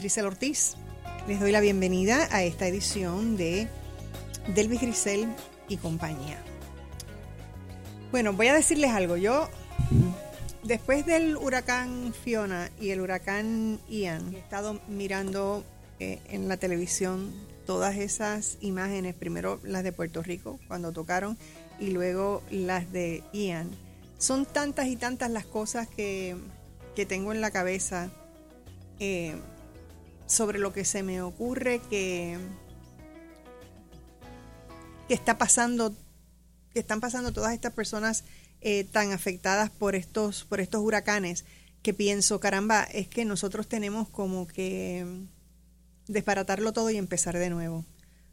Grisel Ortiz. Les doy la bienvenida a esta edición de Delvis Grisel y compañía. Bueno, voy a decirles algo. Yo, después del huracán Fiona y el huracán Ian, he estado mirando eh, en la televisión todas esas imágenes, primero las de Puerto Rico cuando tocaron y luego las de Ian. Son tantas y tantas las cosas que, que tengo en la cabeza eh, sobre lo que se me ocurre que, que está pasando, que están pasando todas estas personas eh, tan afectadas por estos, por estos huracanes, que pienso, caramba, es que nosotros tenemos como que desbaratarlo todo y empezar de nuevo.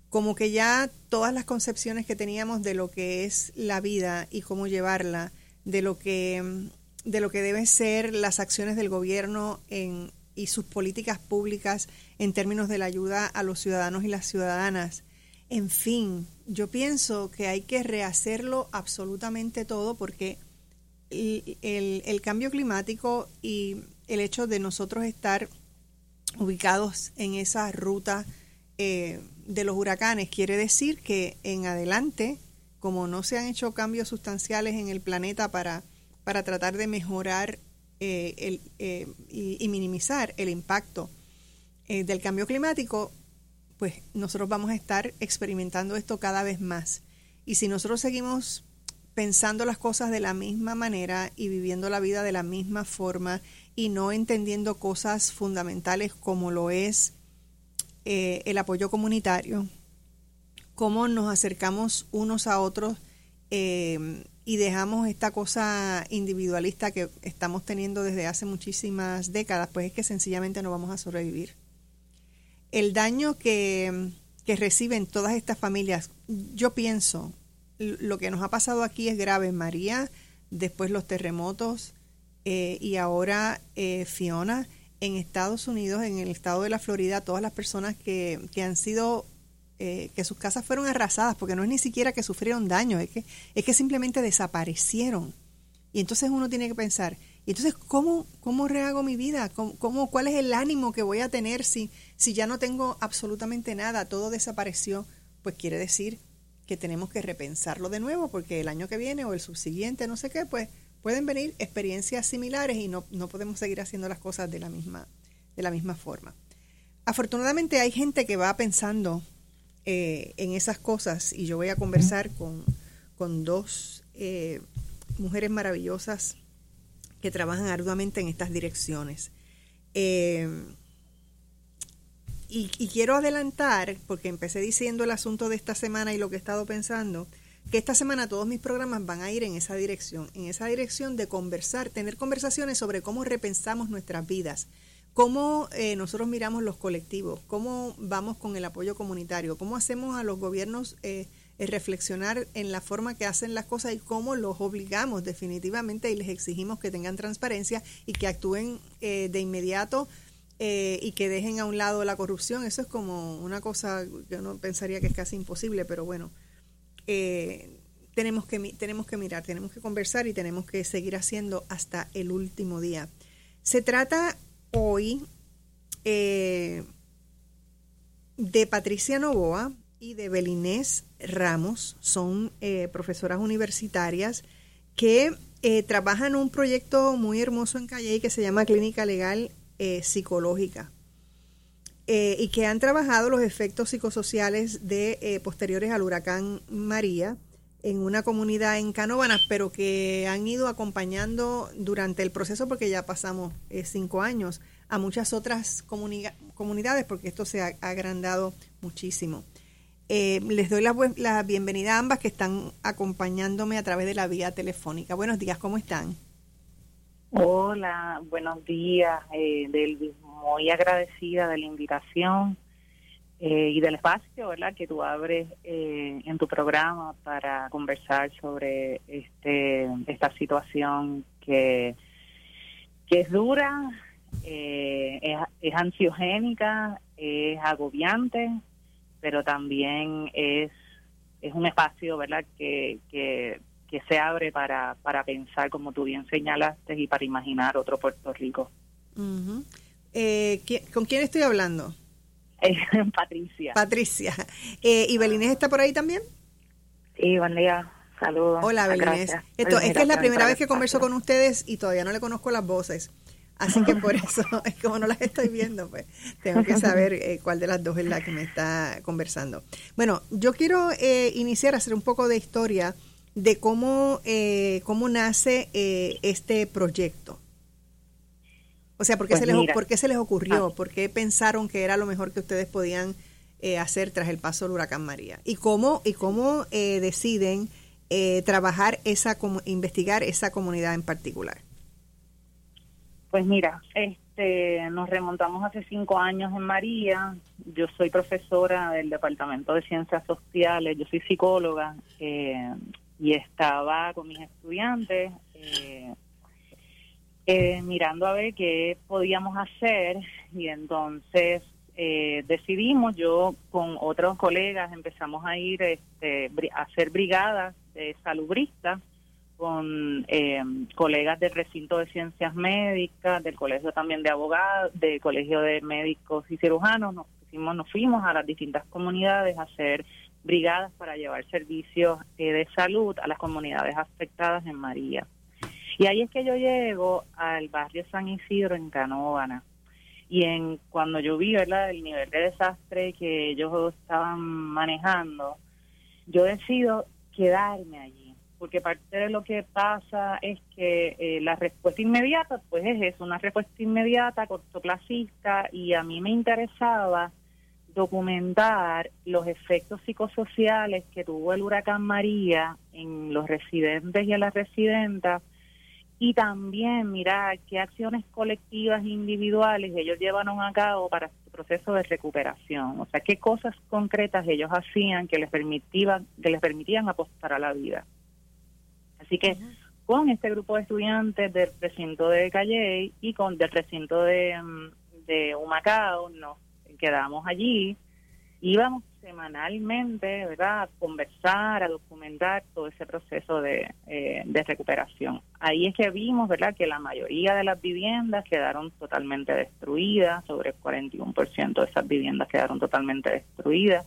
Como que ya todas las concepciones que teníamos de lo que es la vida y cómo llevarla, de lo que, de lo que deben ser las acciones del gobierno en, y sus políticas públicas en términos de la ayuda a los ciudadanos y las ciudadanas. En fin, yo pienso que hay que rehacerlo absolutamente todo porque el, cambio climático y el hecho de nosotros estar ubicados en esa ruta eh, de los huracanes. Quiere decir que en adelante, como no se han hecho cambios sustanciales en el planeta para, para tratar de mejorar eh, el, eh, y, minimizar el impacto eh, del cambio climático, pues nosotros vamos a estar experimentando esto cada vez más. Y si nosotros seguimos pensando las cosas de la misma manera y viviendo la vida de la misma forma y no entendiendo cosas fundamentales como lo es el apoyo comunitario, cómo nos acercamos unos a otros y dejamos esta cosa individualista que estamos teniendo desde hace muchísimas décadas, pues es que sencillamente no vamos a sobrevivir. El daño que, que reciben todas estas familias, yo pienso, lo que nos ha pasado aquí es grave. María, después los terremotos eh, y ahora eh, Fiona en Estados Unidos, en el estado de la Florida, todas las personas que, que han sido, eh, que sus casas fueron arrasadas, porque no es ni siquiera que sufrieron daño, es que, es que simplemente desaparecieron. Y entonces uno tiene que pensar, ¿y entonces cómo, cómo rehago mi vida? ¿Cómo, cómo, cuál es el ánimo que voy a tener si, si ya no tengo absolutamente nada? Todo desapareció. Pues quiere decir que tenemos que repensarlo de nuevo porque el año que viene o el subsiguiente, no sé qué, pues pueden venir experiencias similares y no, no podemos seguir haciendo las cosas de la misma, de la misma forma. Afortunadamente hay gente que va pensando eh, en esas cosas. Y yo voy a conversar con, con dos eh, mujeres maravillosas que trabajan arduamente en estas direcciones. Eh, y, y, quiero adelantar, porque empecé diciendo el asunto de esta semana y lo que he estado pensando, que esta semana todos mis programas van a ir en esa dirección, en esa dirección de conversar, tener conversaciones sobre cómo repensamos nuestras vidas, cómo eh, nosotros miramos los colectivos, cómo vamos con el apoyo comunitario, cómo hacemos a los gobiernos eh, reflexionar en la forma que hacen las cosas y cómo los obligamos definitivamente y les exigimos que tengan transparencia y que actúen eh, de inmediato eh, y que dejen a un lado la corrupción. Eso es como una cosa, yo no pensaría que es casi imposible, pero bueno, eh, tenemos, que, tenemos que mirar, tenemos que conversar y tenemos que seguir haciendo hasta el último día. Se trata hoy eh, de Patricia Novoa y de Belinés Ramos, son eh, profesoras universitarias que eh, trabajan un proyecto muy hermoso en Calle que se llama Clínica Legal psicológica. Y que han trabajado los efectos psicosociales de posteriores al huracán María en una comunidad en Canóvanas, pero que han ido acompañando durante el proceso, porque ya pasamos eh, cinco años, a muchas otras comuni comunidades, porque esto se ha, agrandado muchísimo. les doy la, la bienvenida a ambas que están acompañándome a través de la vía telefónica. Buenos días, ¿cómo están? Hola, buenos días, eh, del, muy agradecida de la invitación eh, y del espacio, ¿verdad? Que tú abres eh, en tu programa para conversar sobre este esta situación que que es dura, eh, es, ansiogénica, es agobiante, pero también es es un espacio, ¿verdad? Que que que se abre para, para pensar, como tú bien señalaste, y para imaginar otro Puerto Rico. eh, ¿Con quién estoy hablando? Patricia. Patricia. Eh, ¿Y Belinés está por ahí también? Sí, buen día. Saludos. Hola, Belinés. Esto, es que es la primera vez que converso con ustedes y todavía no le conozco las voces. Así que por eso, es como no las estoy viendo, pues tengo que saber eh, cuál de las dos es la que me está conversando. Bueno, yo quiero eh, iniciar a hacer un poco de historia de cómo, eh, cómo nace eh, este proyecto. O sea, ¿por qué, pues se, les, ¿por qué se les ocurrió? Ah. ¿Por qué pensaron que era lo mejor que ustedes podían eh, hacer tras el paso del huracán María? ¿Y cómo, y cómo deciden trabajar esa, investigar esa comunidad en particular? Pues mira, este, nos remontamos hace cinco años en María. Yo soy profesora del Departamento de Ciencias Sociales, yo soy psicóloga. Eh, y estaba con mis estudiantes eh, eh, mirando a ver qué podíamos hacer y entonces eh, decidimos, yo con otros colegas empezamos a ir este, a hacer brigadas de salubristas con colegas del recinto de ciencias médicas, del colegio también de abogados, del colegio de médicos y cirujanos, nos, fuimos, nos fuimos a las distintas comunidades a hacer brigadas para llevar servicios eh, de salud a las comunidades afectadas en María. Y ahí es que yo llego al barrio San Isidro en Canóvana. Y en cuando yo vi ¿verdad? el nivel de desastre que ellos estaban manejando, yo decido quedarme allí. Porque parte de lo que pasa es que eh, la respuesta inmediata, pues es eso, una respuesta inmediata, cortoplacista, y a mí me interesaba documentar los efectos psicosociales que tuvo el huracán María en los residentes y en las residentas y también mirar qué acciones colectivas e individuales ellos llevaron a cabo para su proceso de recuperación, o sea, qué cosas concretas ellos hacían que les permitían que les permitían apostar a la vida. Así que con este grupo de estudiantes del recinto de Calle y con del recinto de, mm, de Humacao nos quedamos allí, íbamos semanalmente, ¿verdad?, a conversar, a documentar todo ese proceso de, eh, de recuperación. Ahí es que vimos, ¿verdad?, que la mayoría de las viviendas quedaron totalmente destruidas, sobre el 41% de esas viviendas quedaron totalmente destruidas.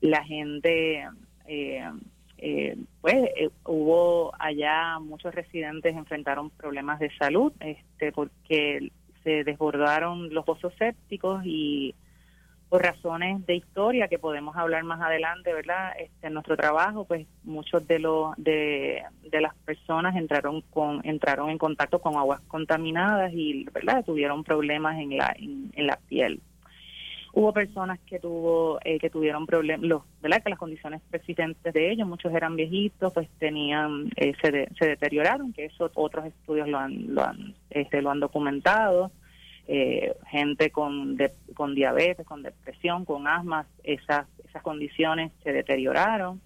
La gente, eh, eh, pues, hubo allá muchos residentes enfrentaron problemas de salud, este, porque se desbordaron los pozos sépticos y por razones de historia que podemos hablar más adelante, ¿verdad? Este, en nuestro trabajo, pues muchos de los de, las personas entraron con entraron en contacto con aguas contaminadas y, ¿verdad? Tuvieron problemas en la en, la piel. Hubo personas que tuvo eh, que tuvieron problemas, ¿verdad? Que las condiciones persistentes de ellos, muchos eran viejitos, pues tenían eh, se, se deterioraron, que eso otros estudios lo han lo han este, lo han documentado eh, gente con, con diabetes, con depresión, con asma, esas, esas condiciones se deterioraron.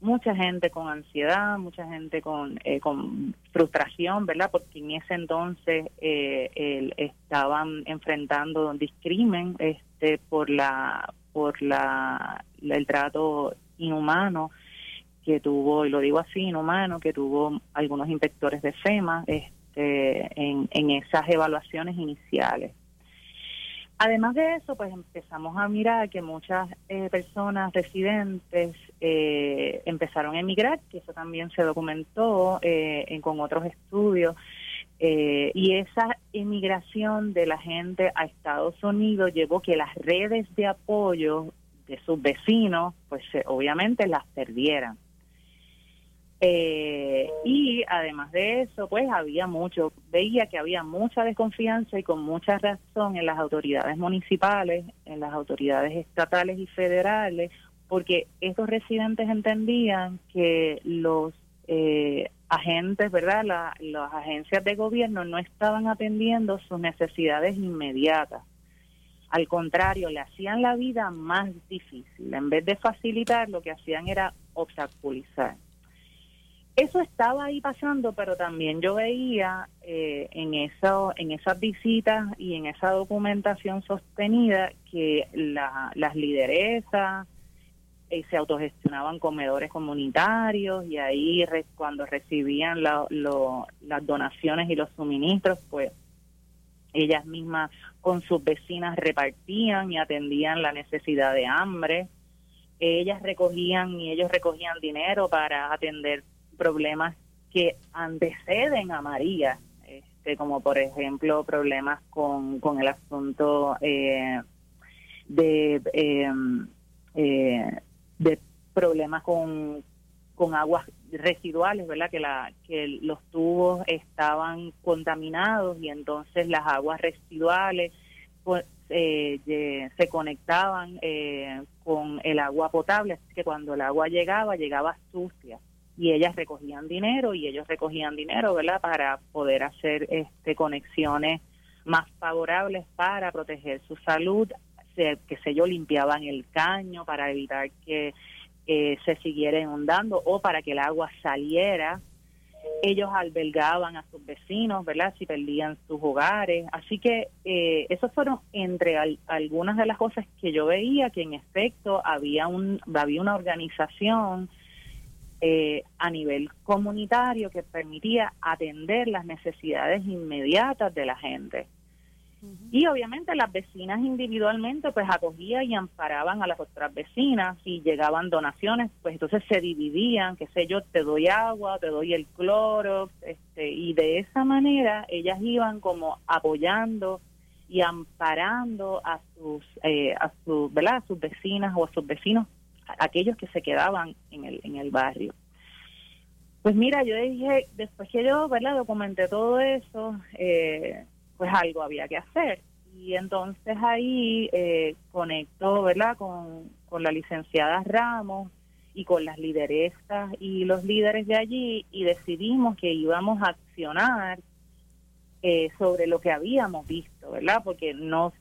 Mucha gente con ansiedad, mucha gente con, eh, con frustración, ¿verdad? Porque en ese entonces eh, estaban enfrentando discrimen este, por la por la el trato inhumano que tuvo, y lo digo así, inhumano, que tuvo algunos inspectores de FEMA, este, este, en, esas evaluaciones iniciales. Además de eso, pues empezamos a mirar que muchas eh, personas residentes eh, empezaron a emigrar, que eso también se documentó eh, con otros estudios, y esa emigración de la gente a Estados Unidos llevó que las redes de apoyo de sus vecinos, pues obviamente las perdieran. Eh, y además de eso, pues había mucho, veía que había mucha desconfianza y con mucha razón en las autoridades municipales, en las autoridades estatales y federales, porque estos residentes entendían que los eh, agentes, ¿verdad? las agencias de gobierno no estaban atendiendo sus necesidades inmediatas. Al contrario, le hacían la vida más difícil. En vez de facilitar, lo que hacían era obstaculizar. Eso estaba ahí pasando, pero también yo veía eh, en, eso, en esas visitas y en esa documentación sostenida que las lideresas eh, se autogestionaban comedores comunitarios y ahí cuando recibían las donaciones y los suministros, pues ellas mismas con sus vecinas repartían y atendían la necesidad de hambre. Ellas recogían y ellos recogían dinero para atender problemas que anteceden a María, este, como por ejemplo problemas con, con el asunto eh, de, em, eh, de problemas con, con aguas residuales, ¿verdad? Que, la, que los tubos estaban contaminados y entonces las aguas residuales pues, eh, se conectaban con el agua potable, así que cuando el agua llegaba, llegaba sucia y ellas recogían dinero y ellos recogían dinero, ¿verdad? Para poder hacer este conexiones más favorables para proteger su salud, se, que sé yo, limpiaban el caño para evitar que se siguiera inundando o para que el agua saliera. Ellos albergaban a sus vecinos, ¿verdad? Si perdían sus hogares. Así que eh, esas fueron entre algunas de las cosas que yo veía que en efecto había, un, había una organización eh, a nivel comunitario que permitía atender las necesidades inmediatas de la gente. Y obviamente las vecinas individualmente pues acogían y amparaban a las otras vecinas y llegaban donaciones, pues entonces se dividían, qué sé yo, te doy agua, te doy el cloro, este, y de esa manera ellas iban como apoyando y amparando a sus, eh, a sus, ¿verdad? A sus vecinas o a sus vecinos aquellos que se quedaban en el, en el barrio. Pues mira, yo dije, después que yo, ¿verdad? Documenté todo eso, eh, pues algo había que hacer. Y entonces ahí eh, conecto, ¿verdad? Con, con la licenciada Ramos y con las lideresas y los líderes de allí y decidimos que íbamos a accionar eh, sobre lo que habíamos visto, ¿verdad? Porque no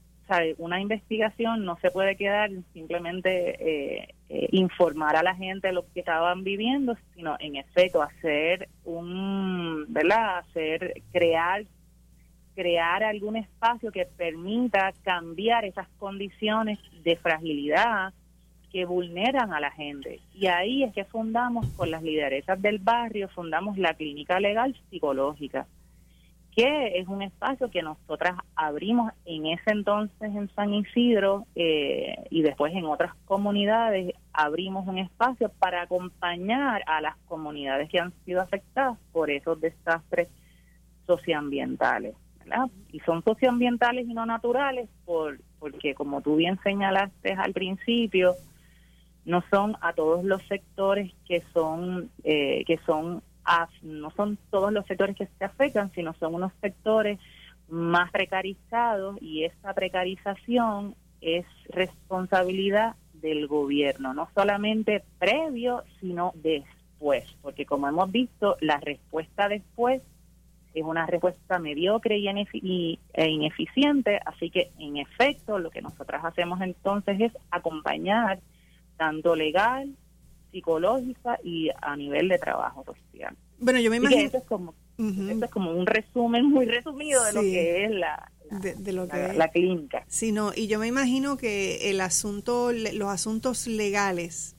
una investigación no se puede quedar simplemente eh, eh, informar a la gente lo que estaban viviendo, sino en efecto hacer un, ¿verdad? Hacer, crear, crear algún espacio que permita cambiar esas condiciones de fragilidad que vulneran a la gente. Y ahí es que fundamos con las lideresas del barrio, fundamos la clínica legal psicológica que es un espacio que nosotras abrimos en ese entonces en San Isidro eh, y después en otras comunidades abrimos un espacio para acompañar a las comunidades que han sido afectadas por esos desastres socioambientales. Y son socioambientales y no naturales por, porque, como tú bien señalaste al principio, no son a todos los sectores que son eh, que son no son todos los sectores que se afectan, sino son unos sectores más precarizados y esta precarización es responsabilidad del gobierno, no solamente previo, sino después, porque como hemos visto, la respuesta después es una respuesta mediocre y, e ineficiente, así que en efecto lo que nosotras hacemos entonces es acompañar tanto legal psicológica y a nivel de trabajo social. Bueno, yo me imagino... Esto es, como, es como un resumen muy resumido de lo que es la, de, lo que la, clínica. Sí, no, y yo me imagino que el asunto, los asuntos legales,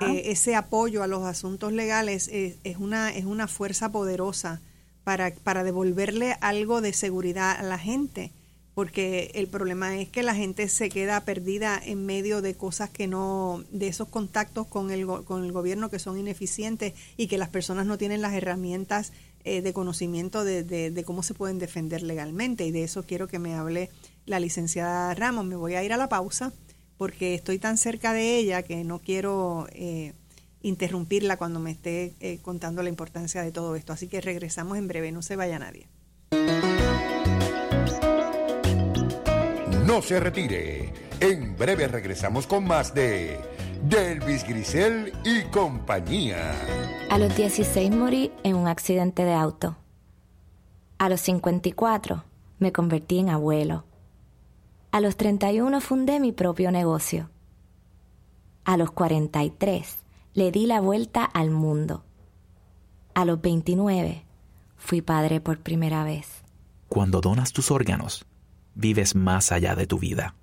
eh, ese apoyo a los asuntos legales es, es, una, es una fuerza poderosa para, para devolverle algo de seguridad a la gente porque el problema es que la gente se queda perdida en medio de cosas que no, de esos contactos con el, con el gobierno que son ineficientes y que las personas no tienen las herramientas eh, de conocimiento de, de, cómo se pueden defender legalmente. Y de eso quiero que me hable la licenciada Ramos. Me voy a ir a la pausa porque estoy tan cerca de ella que no quiero eh, interrumpirla cuando me esté eh, contando la importancia de todo esto. Así que regresamos en breve, no se vaya nadie. No se retire. En breve regresamos con más de de Elvis Grisel y compañía. A los 16 morí en un accidente de auto. A los 54 me convertí en abuelo. A los 31 fundé mi propio negocio. A los 43 le di la vuelta al mundo. A los 29 fui padre por primera vez. Cuando donas tus órganos, vives más allá de tu vida.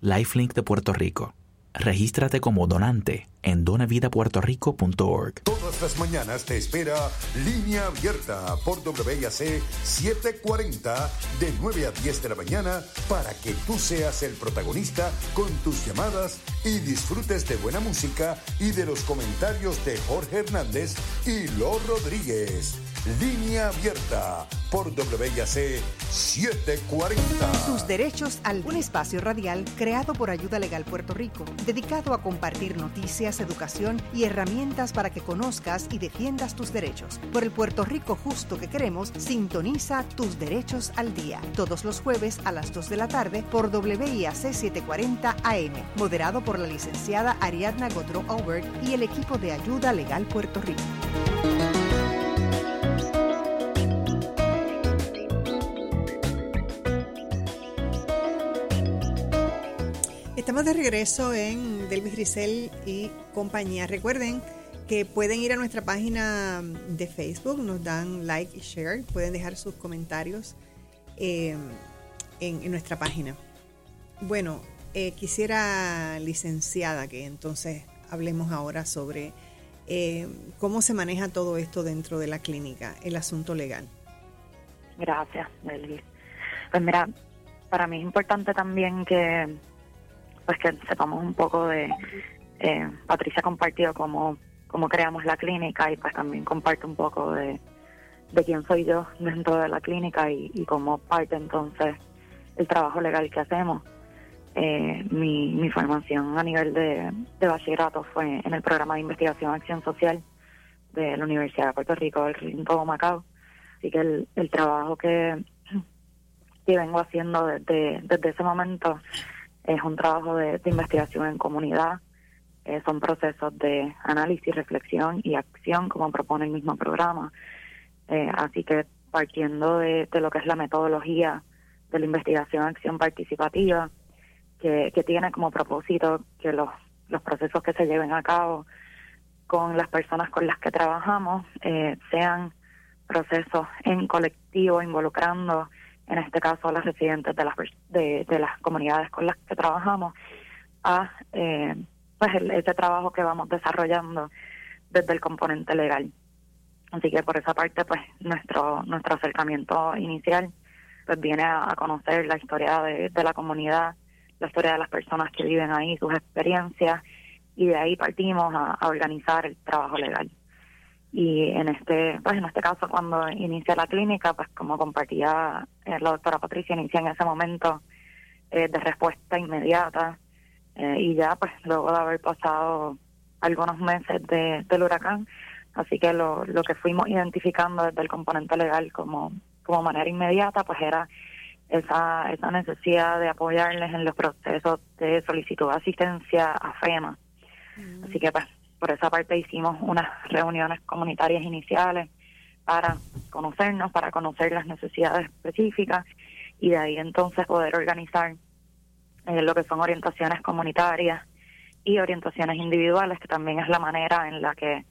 Lifelink de Puerto Rico Regístrate como donante en donavidapuertorico.org. Todas las mañanas te espera Línea Abierta por WIAC 740 de 9 a 10 de la mañana para que tú seas el protagonista con tus llamadas y disfrutes de buena música y de los comentarios de Jorge Hernández y Lo Rodríguez. Línea abierta por WIAC 740. Tus derechos al un espacio radial creado por Ayuda Legal Puerto Rico, dedicado a compartir noticias, educación y herramientas para que conozcas y defiendas tus derechos. Por el Puerto Rico justo que queremos, sintoniza tus derechos al día. Todos los jueves a las 2 de la tarde por WIAC 740 AM. Moderado por la licenciada Ariadna Godro Albert y el equipo de Ayuda Legal Puerto Rico. Estamos de regreso en Delvis Grisel y compañía. Recuerden que pueden ir a nuestra página de Facebook, nos dan like y share, pueden dejar sus comentarios eh, en, nuestra página. Bueno, eh, quisiera, licenciada, que entonces hablemos ahora sobre eh, cómo se maneja todo esto dentro de la clínica, el asunto legal. Gracias, Delvis. Pues mira, para mí es importante también que pues que sepamos un poco de eh, Patricia compartido cómo, cómo creamos la clínica y pues también comparte un poco de, de quién soy yo dentro de la clínica y, cómo parte entonces el trabajo legal que hacemos. Eh, mi, formación a nivel de, de bachillerato fue en el programa de investigación acción social de la Universidad de Puerto Rico, del Recinto Macao. Así que el, el trabajo que, que vengo haciendo desde, desde ese momento es un trabajo de, investigación en comunidad, eh, son procesos de análisis, reflexión y acción, como propone el mismo programa. Eh, así que partiendo de, lo que es la metodología de la investigación acción participativa, que, tiene como propósito que los, los procesos que se lleven a cabo con las personas con las que trabajamos eh, sean procesos en colectivo, involucrando en este caso a las residentes de las, de, las comunidades con las que trabajamos, a eh, pues ese trabajo que vamos desarrollando desde el componente legal. Así que por esa parte, pues nuestro nuestro acercamiento inicial pues viene a, conocer la historia de, la comunidad, la historia de las personas que viven ahí, sus experiencias, y de ahí partimos a organizar el trabajo legal y en este pues en este caso cuando inicia la clínica pues como compartía eh, la doctora Patricia inicia en ese momento eh, de respuesta inmediata eh, y ya pues luego de haber pasado algunos meses de, del huracán así que lo, lo que fuimos identificando desde el componente legal como como manera inmediata pues era esa esa necesidad de apoyarles en los procesos de solicitud de asistencia a FEMA mm. así que pues por esa parte hicimos unas reuniones comunitarias iniciales para conocernos, para conocer las necesidades específicas y de ahí entonces poder organizar eh, lo que son orientaciones comunitarias y orientaciones individuales, que también es la manera en la que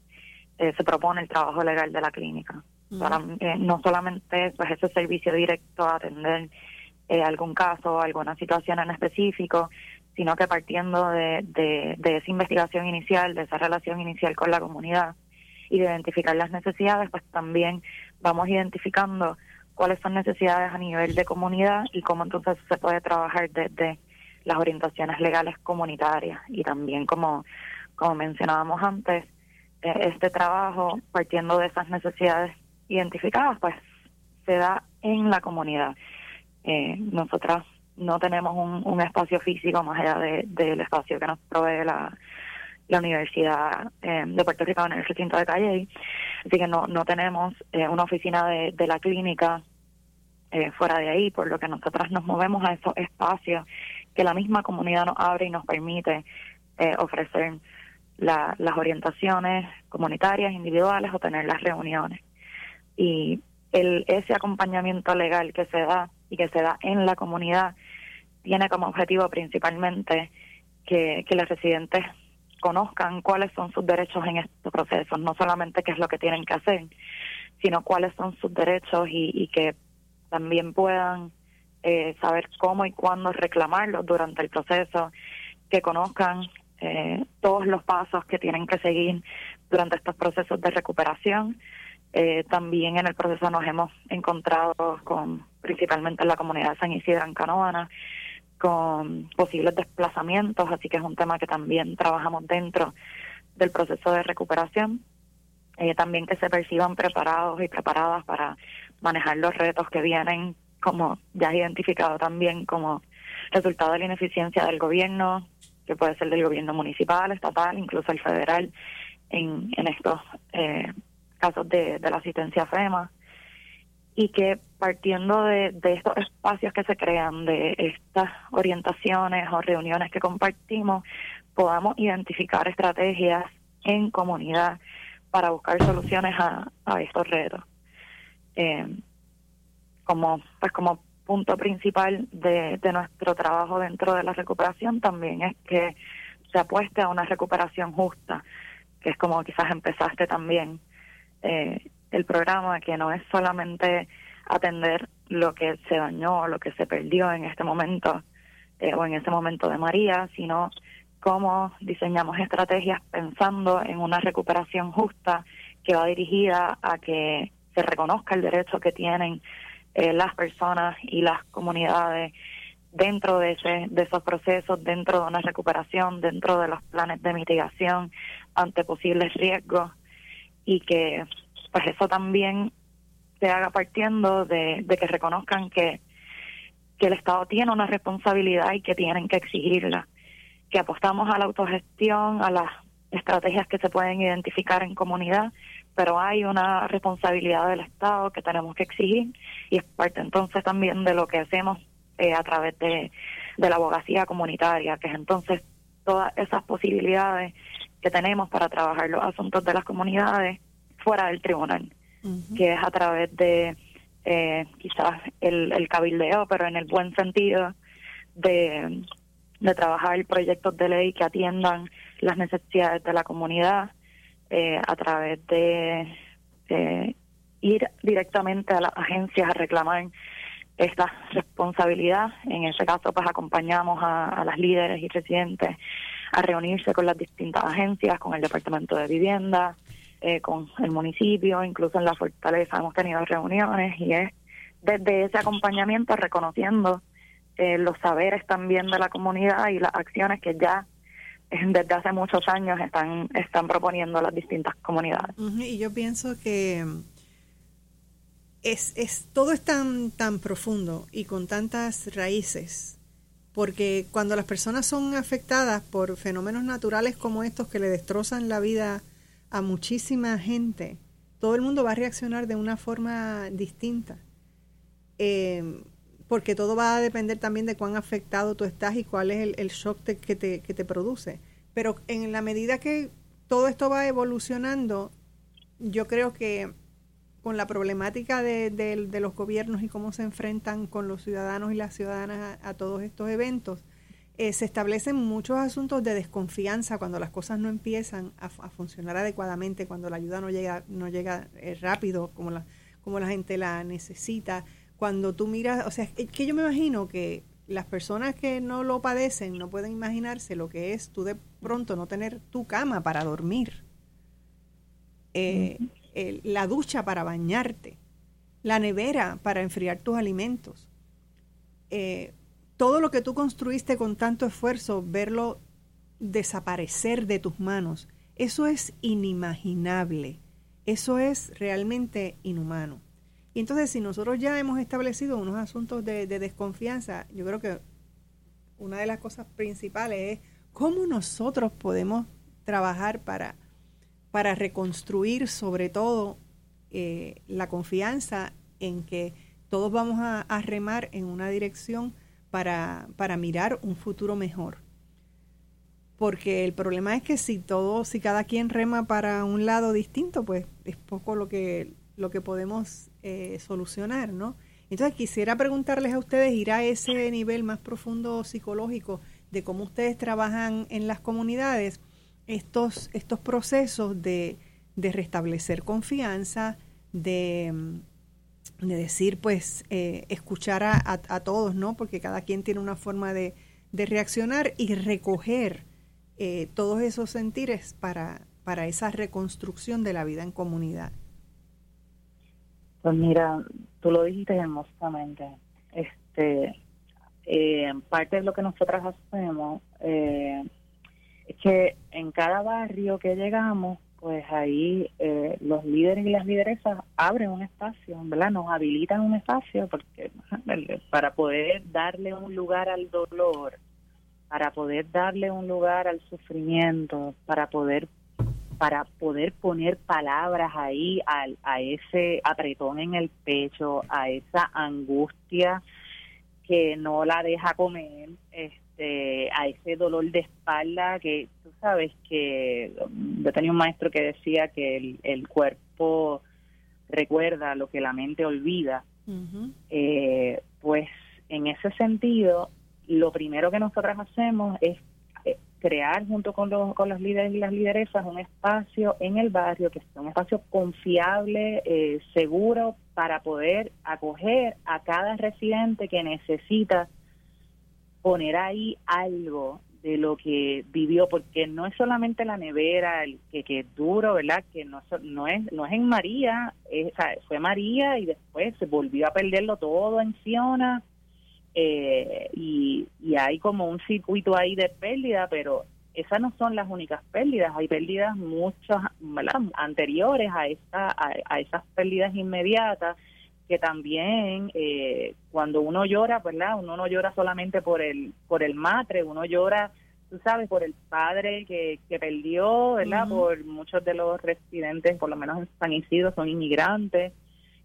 eh, se propone el trabajo legal de la clínica. Para, eh, no solamente pues ese servicio directo a atender algún caso, alguna situación en específico, sino que partiendo de, esa investigación inicial, de esa relación inicial con la comunidad y de identificar las necesidades, pues también vamos identificando cuáles son necesidades a nivel de comunidad y cómo entonces se puede trabajar desde las orientaciones legales comunitarias y también como, como mencionábamos antes, eh, este trabajo partiendo de esas necesidades identificadas, pues se da en la comunidad. Eh, nosotras no tenemos un, espacio físico más allá del espacio que nos provee la, la Universidad eh, de Puerto Rico en el recinto de Calle. Así que no, no tenemos eh, una oficina de, de la clínica eh, fuera de ahí, por lo que nosotras nos movemos a esos espacios que la misma comunidad nos abre y nos permite eh, ofrecer las orientaciones comunitarias, individuales o tener las reuniones. Y el, ese acompañamiento legal que se da y que se da en la comunidad tiene como objetivo principalmente que, que los residentes conozcan cuáles son sus derechos en estos procesos, no solamente qué es lo que tienen que hacer, sino cuáles son sus derechos y, que también puedan eh, saber cómo y cuándo reclamarlos durante el proceso, que conozcan eh, todos los pasos que tienen que seguir durante estos procesos de recuperación. Eh, también en el proceso nos hemos encontrado con, principalmente en la comunidad de San Isidro en Canoana, con posibles desplazamientos, así que es un tema que también trabajamos dentro del proceso de recuperación. Eh, también que se perciban preparados y preparadas para manejar los retos que vienen, como ya has identificado también como resultado de la ineficiencia del gobierno, que puede ser del gobierno municipal, estatal, incluso el federal, en, en estos eh, casos de, de la asistencia FEMA y que partiendo de, de, estos espacios que se crean, de estas orientaciones o reuniones que compartimos, podamos identificar estrategias en comunidad para buscar soluciones a, a estos retos. Eh, como pues como punto principal de, de nuestro trabajo dentro de la recuperación también es que se apueste a una recuperación justa, que es como quizás empezaste también. Eh, el programa, que no es solamente atender lo que se dañó, lo que se perdió en este momento eh, o en ese momento de María, sino cómo diseñamos estrategias pensando en una recuperación justa que va dirigida a que se reconozca el derecho que tienen eh, las personas y las comunidades dentro de, ese, de esos procesos, dentro de una recuperación, dentro de los planes de mitigación ante posibles riesgos y que pues eso también se haga partiendo de, que reconozcan que, que el Estado tiene una responsabilidad y que tienen que exigirla, que apostamos a la autogestión, a las estrategias que se pueden identificar en comunidad, pero hay una responsabilidad del Estado que tenemos que exigir y es parte entonces también de lo que hacemos eh, a través de, de la abogacía comunitaria, que es entonces todas esas posibilidades que tenemos para trabajar los asuntos de las comunidades fuera del tribunal, que es a través de eh, quizás el, el cabildeo, pero en el buen sentido de, de trabajar proyectos de ley que atiendan las necesidades de la comunidad, eh, a través de ir directamente a las agencias a reclamar esta responsabilidad. En ese caso, pues acompañamos a, a las líderes y residentes a reunirse con las distintas agencias, con el Departamento de Vivienda, eh, con el municipio, incluso en la fortaleza hemos tenido reuniones y es desde ese acompañamiento reconociendo eh, los saberes también de la comunidad y las acciones que ya eh, desde hace muchos años están están proponiendo las distintas comunidades. Y yo pienso que es, es todo es tan tan profundo y con tantas raíces porque cuando las personas son afectadas por fenómenos naturales como estos que le destrozan la vida a muchísima gente, todo el mundo va a reaccionar de una forma distinta. Eh, porque todo va a depender también de cuán afectado tú estás y cuál es el, shock que, te, que te produce. Pero en la medida que todo esto va evolucionando, yo creo que con la problemática de, de, los gobiernos y cómo se enfrentan con los ciudadanos y las ciudadanas a todos estos eventos, eh, se establecen muchos asuntos de desconfianza cuando las cosas no empiezan a, funcionar adecuadamente, cuando la ayuda no llega, no llega eh, rápido como la, como la gente la necesita. Cuando tú miras, o sea, es que yo me imagino que las personas que no lo padecen no pueden imaginarse lo que es tú de pronto no tener tu cama para dormir, eh, la ducha para bañarte, la nevera para enfriar tus alimentos. Eh, todo lo que tú construiste con tanto esfuerzo, verlo desaparecer de tus manos, eso es inimaginable, eso es realmente inhumano. Y entonces si nosotros ya hemos establecido unos asuntos de, desconfianza, yo creo que una de las cosas principales es cómo nosotros podemos trabajar para, para reconstruir sobre todo eh, la confianza en que todos vamos a remar en una dirección para, mirar un futuro mejor. porque el problema es que si todo, si cada quien rema para un lado distinto, pues es poco lo que, lo que podemos eh, solucionar, ¿no? Entonces quisiera preguntarles a ustedes, ir a ese nivel más profundo psicológico de cómo ustedes trabajan en las comunidades, estos, estos procesos de, de restablecer confianza, de, de decir, pues, eh, escuchar a, a, todos, ¿no? Porque cada quien tiene una forma de, de reaccionar y recoger eh, todos esos sentires para, para esa reconstrucción de la vida en comunidad? Pues mira, tú lo dijiste hermosamente. Este, eh, parte de lo que nosotras hacemos eh, es que en cada barrio que llegamos, pues ahí eh, los líderes y las lideresas abren un espacio, ¿verdad? Nos habilitan un espacio porque para poder darle un lugar al dolor, para poder darle un lugar al sufrimiento, para poder para poder poner palabras ahí al, a ese apretón en el pecho, a esa angustia que no la deja comer, este, a ese dolor de espalda que tú sabes que yo tenía un maestro que decía que el, el cuerpo recuerda lo que la mente olvida. eh, pues en ese sentido lo primero que nosotras hacemos es eh, crear junto con los, con los líderes y las lideresas un espacio en el barrio que sea un espacio confiable, eh, seguro para poder acoger a cada residente que necesita poner ahí algo de lo que vivió porque no es solamente la nevera el que, que es duro verdad que no no es no es en María es, fue María y después se volvió a perderlo todo en Fiona eh, y, hay como un circuito ahí de pérdida, pero esas no son las únicas pérdidas, hay pérdidas muchas anteriores a, esta, a, esas pérdidas inmediatas que también eh, cuando uno llora, ¿verdad? Uno no llora solamente por el por el madre, uno llora, tú sabes, por el padre que, que perdió, ¿verdad? Por muchos de los residentes, por lo menos en San Isidro, son inmigrantes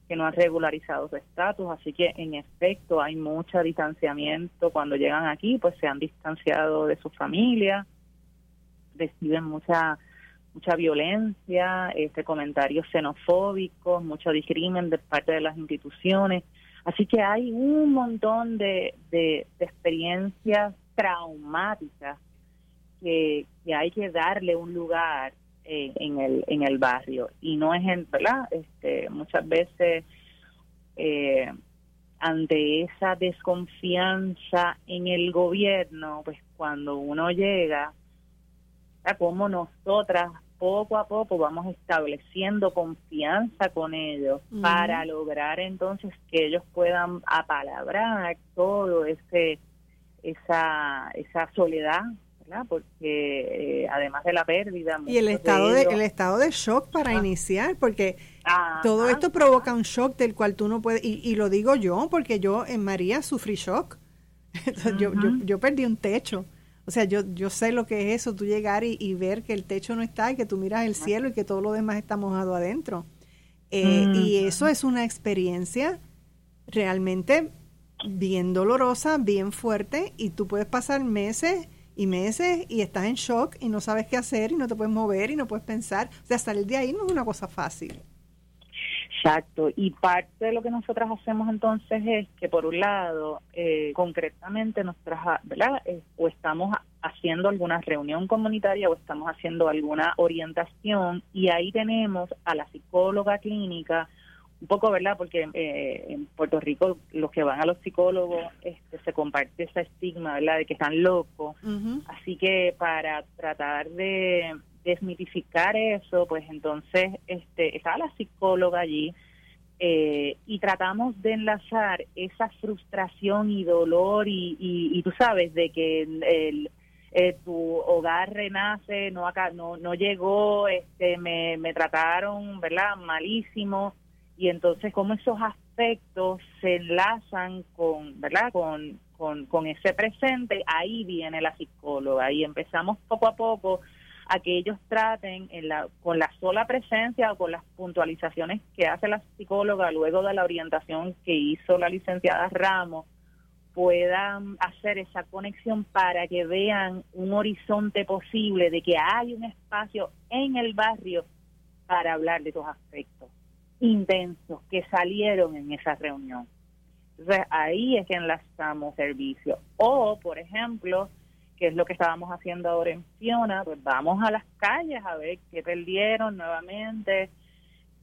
que no han regularizado su estatus, así que en efecto hay mucho distanciamiento cuando llegan aquí, pues se han distanciado de su familia, reciben mucha mucha violencia, este comentarios xenofóbicos, mucho discrimen de parte de las instituciones, así que hay un montón de, de, experiencias traumáticas que, que hay que darle un lugar en, el, en el barrio. Y no es, en, ¿verdad? Este, muchas veces eh, ante esa desconfianza en el gobierno, pues cuando uno llega, como nosotras poco a poco vamos estableciendo confianza con ellos para lograr entonces que ellos puedan apalabrar todo ese esa esa soledad porque eh, además de la pérdida... Y el estado de, el estado de shock para iniciar, porque todo esto provoca un shock del cual tú no puedes... Y, lo digo yo, porque yo en María sufrí shock. yo, yo, perdí un techo. O sea, yo, yo sé lo que es eso, tú llegar y, ver que el techo no está y que tú miras el cielo y que todo lo demás está mojado adentro. Eh, y eso es una experiencia realmente bien dolorosa, bien fuerte, y tú puedes pasar meses y meses y estás en shock y no sabes qué hacer y no te puedes mover y no puedes pensar. O sea, salir de ahí no es una cosa fácil. Exacto, y parte de lo que nosotras hacemos entonces es que por un lado, eh, concretamente, nosotras, ¿verdad? Eh, o estamos haciendo alguna reunión comunitaria o estamos haciendo alguna orientación y ahí tenemos a la psicóloga clínica un poco, ¿verdad? Porque eh, en Puerto Rico los que van a los psicólogos este, se comparte ese estigma, ¿verdad? De que están locos. Así que para tratar de desmitificar eso, pues entonces este, está la psicóloga allí eh, y tratamos de enlazar esa frustración y dolor y, y, tú sabes de que el, eh, tu hogar renace, no acá, no, no llegó, este, me, me trataron, ¿verdad? Malísimo y entonces cómo esos aspectos se enlazan con, ¿verdad? Con, con, ese presente, ahí viene la psicóloga y empezamos poco a poco a que ellos traten en la, con la sola presencia o con las puntualizaciones que hace la psicóloga luego de la orientación que hizo la licenciada Ramos, puedan hacer esa conexión para que vean un horizonte posible de que hay un espacio en el barrio para hablar de esos aspectos intensos que salieron en esa reunión. Entonces ahí es que enlazamos servicios. O, por ejemplo, que es lo que estábamos haciendo ahora en Fiona, pues vamos a las calles a ver qué perdieron nuevamente,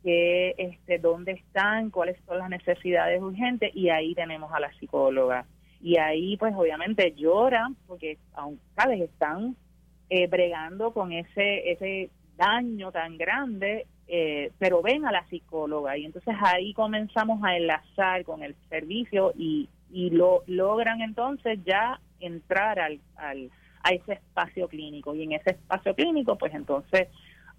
qué, este, dónde están, cuáles son las necesidades urgentes y ahí tenemos a la psicóloga. Y ahí pues obviamente lloran porque aún sabes están eh, bregando con ese ese daño tan grande eh, pero ven a la psicóloga. Y entonces ahí comenzamos a enlazar con el servicio y, y lo logran entonces ya entrar al, al a ese espacio clínico. Y en ese espacio clínico pues entonces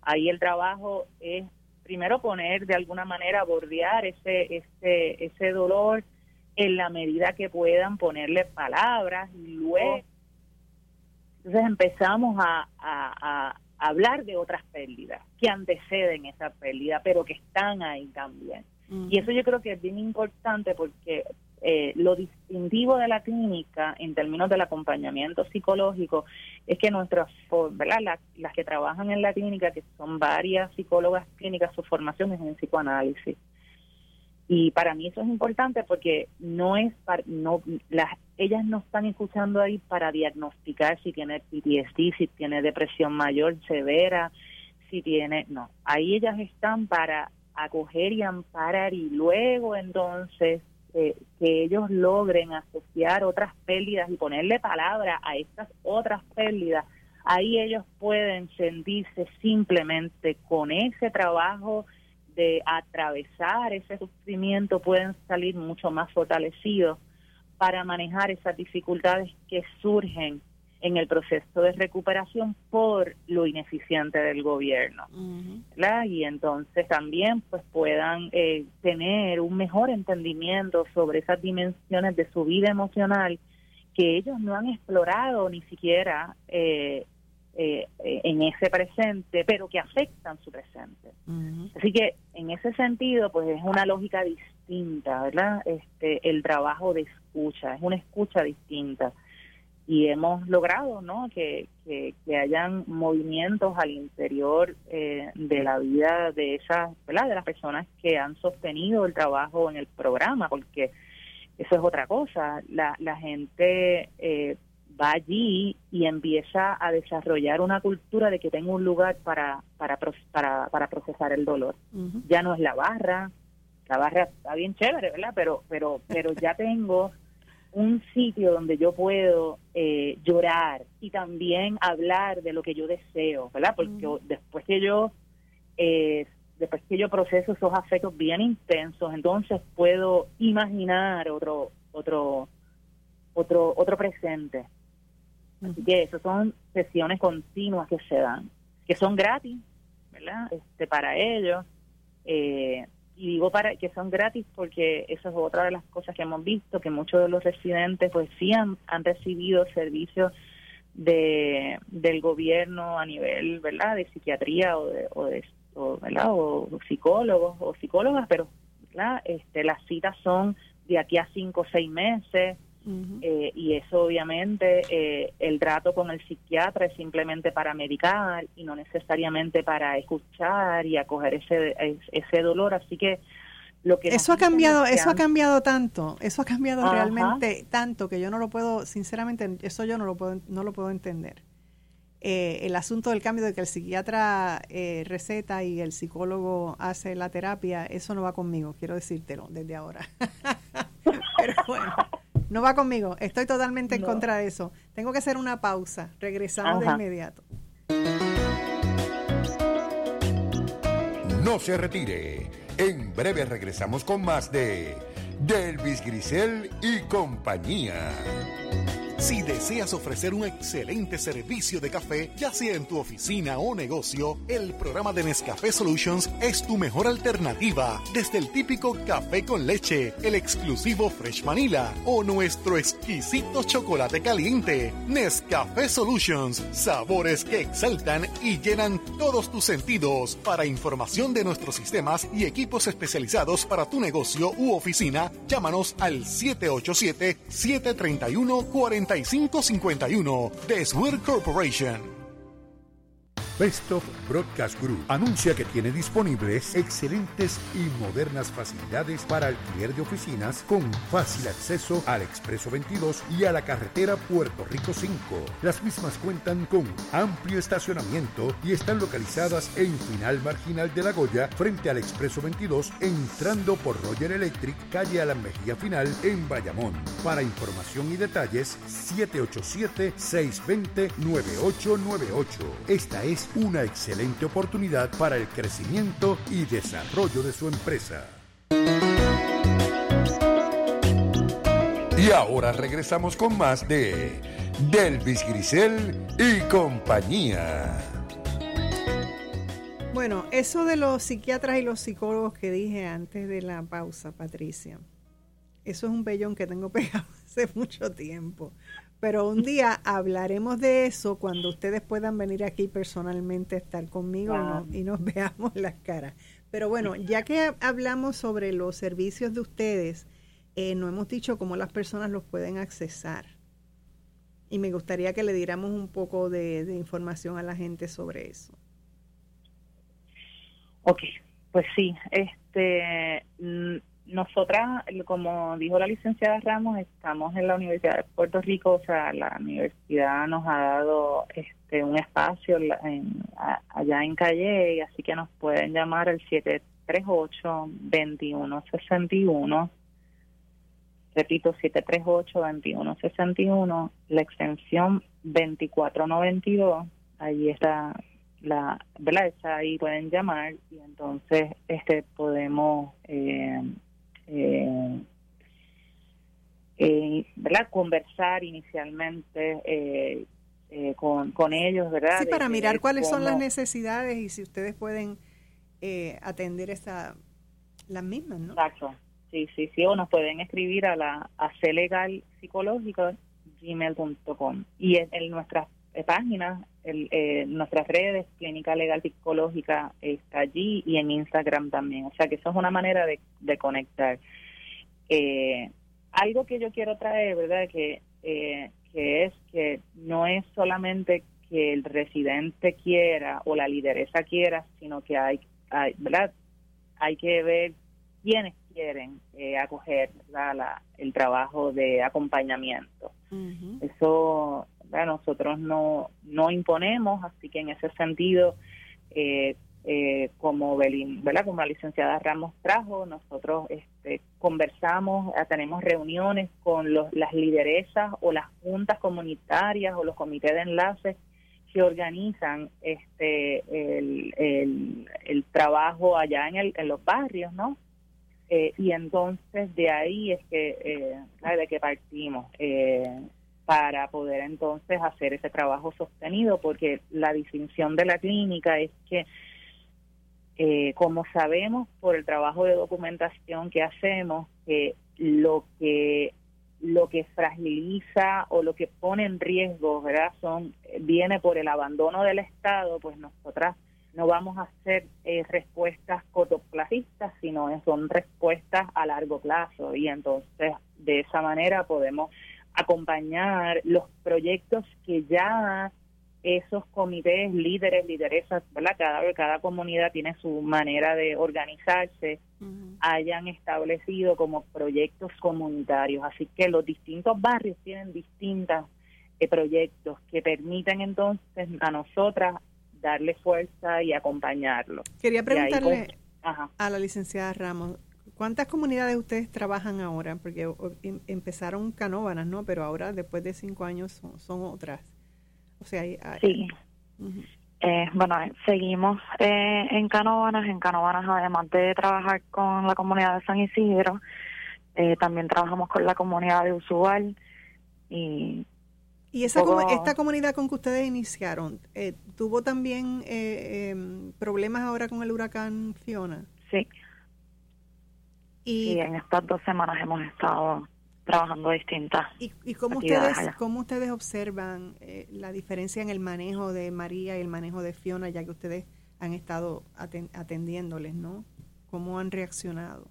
ahí el trabajo es primero poner de alguna manera bordear ese ese ese dolor en la medida que puedan ponerle palabras y luego entonces empezamos a, a, hablar de otras pérdidas que anteceden esa pérdida pero que están ahí también. Y eso yo creo que es bien importante porque eh, lo distintivo de la clínica en términos del acompañamiento psicológico es que nuestras, ¿verdad? las que trabajan en la clínica, que son varias psicólogas clínicas, su formación es en psicoanálisis. Y para mí eso es importante porque no es para, no las ellas no están escuchando ahí para diagnosticar si tiene PTSD, si tiene depresión mayor severa, si tiene, no, ahí ellas están para acoger y amparar y luego entonces eh, que ellos logren asociar otras pérdidas y ponerle palabra a estas otras pérdidas, ahí ellos pueden sentirse simplemente con ese trabajo de atravesar ese sufrimiento pueden salir mucho más fortalecidos para manejar esas dificultades que surgen en el proceso de recuperación por lo ineficiente del gobierno. Y entonces también pues puedan eh, tener un mejor entendimiento sobre esas dimensiones de su vida emocional que ellos no han explorado ni siquiera eh, eh, en ese presente, pero que afectan su presente. Así que en ese sentido, pues es una lógica distinta, ¿verdad? Este, el trabajo de escucha, es una escucha distinta. Y hemos logrado, ¿no? Que, que, hayan movimientos al interior eh, de la vida de esas, ¿verdad? De las personas que han sostenido el trabajo en el programa, porque eso es otra cosa. La, la gente eh, va allí y empieza a desarrollar una cultura de que tengo un lugar para, para, para, para procesar el dolor. Ya no es la barra, la barra está bien chévere, ¿verdad? Pero, pero, pero ya tengo un sitio donde yo puedo eh, llorar y también hablar de lo que yo deseo, ¿verdad? Porque después que yo eh, después que yo proceso esos afectos bien intensos, entonces puedo imaginar otro otro otro otro presente Así que eso son sesiones continuas que se dan, que son gratis, ¿verdad? Este, para ellos. Eh, y digo para que son gratis porque eso es otra de las cosas que hemos visto, que muchos de los residentes pues sí han, recibido servicios de del gobierno a nivel, ¿verdad? De psiquiatría o de, o de ¿verdad? O, psicólogos o psicólogas, pero ¿verdad? Este, las citas son de aquí a cinco o seis meses eh, y eso obviamente eh, el trato con el psiquiatra es simplemente para medicar y no necesariamente para escuchar y acoger ese ese dolor. Así que lo que eso ha cambiado eso ha cambiado tanto eso ha cambiado realmente tanto que yo no lo puedo sinceramente eso yo no lo puedo no lo puedo entender. Eh, el asunto del cambio de que el psiquiatra receta y el psicólogo hace la terapia eso no va conmigo quiero decírtelo desde ahora. Pero bueno no va conmigo. Estoy totalmente en contra de eso. Tengo que hacer una pausa. Regresamos de inmediato. No se retire. En breve regresamos con más de Delvis Grisel y compañía. Si deseas ofrecer un excelente servicio de café, ya sea en tu oficina o negocio, el programa de Nescafé Solutions es tu mejor alternativa. Desde el típico café con leche, el exclusivo Fresh Manila o nuestro exquisito chocolate caliente. Nescafé Solutions, sabores que exaltan y llenan todos tus sentidos. Para información de nuestros sistemas y equipos especializados para tu negocio u oficina, llámanos al 787 731 40 5551 de Swear Corporation. Best of Broadcast Group anuncia que tiene disponibles excelentes y modernas facilidades para alquiler de oficinas con fácil acceso al Expreso 22 y a la carretera Puerto Rico 5. Las mismas cuentan con amplio estacionamiento y están localizadas en final marginal de La Goya frente al Expreso 22 entrando por Roger Electric, calle a la Mejía Final en Bayamón. Para información y detalles 787 620 9898. Esta es una excelente oportunidad para el crecimiento y desarrollo de su empresa. Y ahora regresamos con más de Delvis Grisel y compañía. Bueno, eso de los psiquiatras y los psicólogos que dije antes de la pausa, Patricia, eso es un vellón que tengo pegado hace mucho tiempo. Pero un día hablaremos de eso cuando ustedes puedan venir aquí personalmente a estar conmigo y, nos veamos las caras. Pero bueno, ya que hablamos sobre los servicios de ustedes, eh, no hemos dicho cómo las personas los pueden accesar. Y me gustaría que le diéramos un poco de, de información a la gente sobre eso. Ok, pues sí, este nosotras, como dijo la licenciada Ramos, estamos en la Universidad de Puerto Rico, o sea, la universidad nos ha dado este un espacio allá en Calle, así que nos pueden llamar al 738-2161. Repito, 738-2161, la extensión 2492, ahí está la, ¿verdad? ahí pueden llamar y entonces este podemos eh, eh, eh, ¿verdad? conversar inicialmente eh, eh, con, con ellos, ¿verdad? Sí, para mirar cuáles son las necesidades y si ustedes pueden atender esa, las mismas, ¿no? Exacto. Sí, sí, sí, o nos pueden escribir a la a gmail.com y en, en nuestras páginas, el, nuestras redes, Clínica Legal Psicológica está allí y en Instagram también. O sea que eso es una manera de, de conectar. Eh, algo que yo quiero traer, ¿verdad? Que, eh, que es que no es solamente que el residente quiera o la lideresa quiera, sino que hay, hay ¿verdad? Hay que ver quiénes quieren eh, acoger la, el trabajo de acompañamiento. Eso nosotros no, no imponemos, así que en ese sentido, eh, eh, como Belín, ¿verdad? como la licenciada Ramos trajo, nosotros este, conversamos, eh, tenemos reuniones con los, las lideresas o las juntas comunitarias o los comités de enlace que organizan este el, el, trabajo allá en, el, en los barrios, ¿no? y entonces de ahí es que eh, de que partimos. Eh, para poder entonces hacer ese trabajo sostenido, porque la distinción de la clínica es que, eh, como sabemos por el trabajo de documentación que hacemos, que lo que lo que fragiliza o lo que pone en riesgo, ¿verdad? Son viene por el abandono del Estado, pues nosotras no vamos a hacer eh, respuestas cortoplacistas, sino son respuestas a largo plazo y entonces de esa manera podemos acompañar los proyectos que ya esos comités, líderes, lideresas, ¿verdad? Cada, cada comunidad tiene su manera de organizarse, hayan establecido como proyectos comunitarios. Así que los distintos barrios tienen distintos eh, proyectos que permiten entonces a nosotras darle fuerza y acompañarlo. Quería preguntarle a la licenciada Ramos, ¿Cuántas comunidades ustedes trabajan ahora? Porque em, empezaron canóbanas, ¿no? Pero ahora, después de cinco años, son, otras. O sea, hay, sí. Eh, bueno, seguimos eh, en Canóbanas. En Canóbanas, además de trabajar con la comunidad de San Isidro, eh, también trabajamos con la comunidad de Usual y ¿Y esa esta comunidad con que ustedes iniciaron, eh, tuvo también eh, em, problemas ahora con el huracán Fiona? Sí. Y, en estas dos semanas hemos estado trabajando distintas. ¿Y, y cómo, ustedes, cómo ustedes observan eh, la diferencia en el manejo de María y el manejo de Fiona, ya que ustedes han estado atendiéndoles, ¿no? ¿Cómo han reaccionado?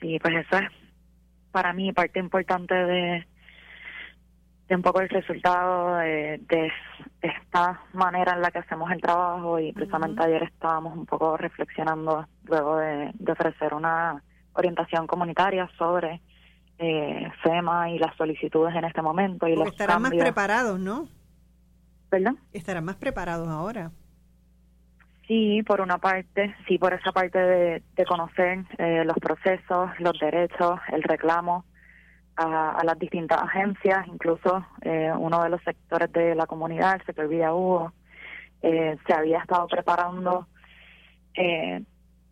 Sí, pues eso es para mí parte importante de, de un poco el resultado de, esta manera en la que hacemos el trabajo y precisamente ayer estábamos un poco reflexionando luego de, ofrecer una orientación comunitaria sobre eh, FEMA y las solicitudes en este momento y los estarán más preparados, ¿no? ¿Perdón? Estarán más preparados ahora. Sí, por una parte, sí, por esa parte de, conocer eh, los procesos, los derechos, el reclamo a, las distintas agencias, incluso eh, uno de los sectores de la comunidad, el sector Vida Hugo, eh, se había estado preparando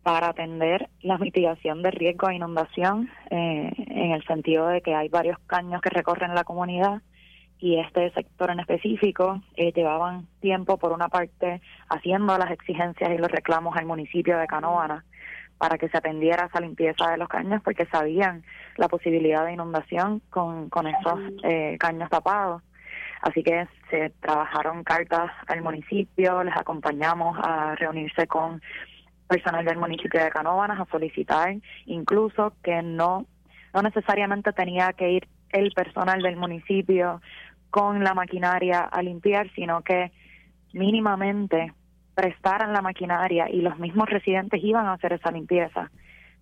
para atender la mitigación de riesgo a inundación, en el sentido de que hay varios caños que recorren la comunidad y este sector en específico eh, llevaban tiempo, por una parte, haciendo las exigencias y los reclamos al municipio de Canóvana para que se atendiera esa limpieza de los caños porque sabían la posibilidad de inundación con, con esos eh, caños tapados. Así que se trabajaron cartas al municipio, les acompañamos a reunirse con personal del municipio de Canóvanas a solicitar incluso que no, no necesariamente tenía que ir el personal del municipio con la maquinaria a limpiar, sino que mínimamente prestaran la maquinaria y los mismos residentes iban a hacer esa limpieza.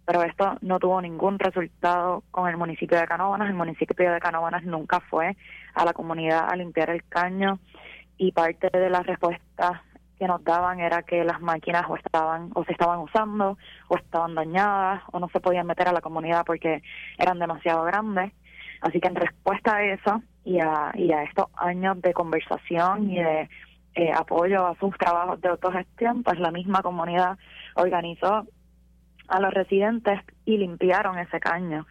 Pero esto no tuvo ningún resultado con el municipio de Canóvanas. El municipio de Canóvanas nunca fue a la comunidad a limpiar el caño y parte de las respuestas que nos daban era que las máquinas o estaban o se estaban usando o estaban dañadas o no se podían meter a la comunidad porque eran demasiado grandes. Así que en respuesta a eso, y a, y a estos años de conversación y de eh, apoyo a sus trabajos de autogestión, pues la misma comunidad organizó a los residentes y limpiaron ese caño.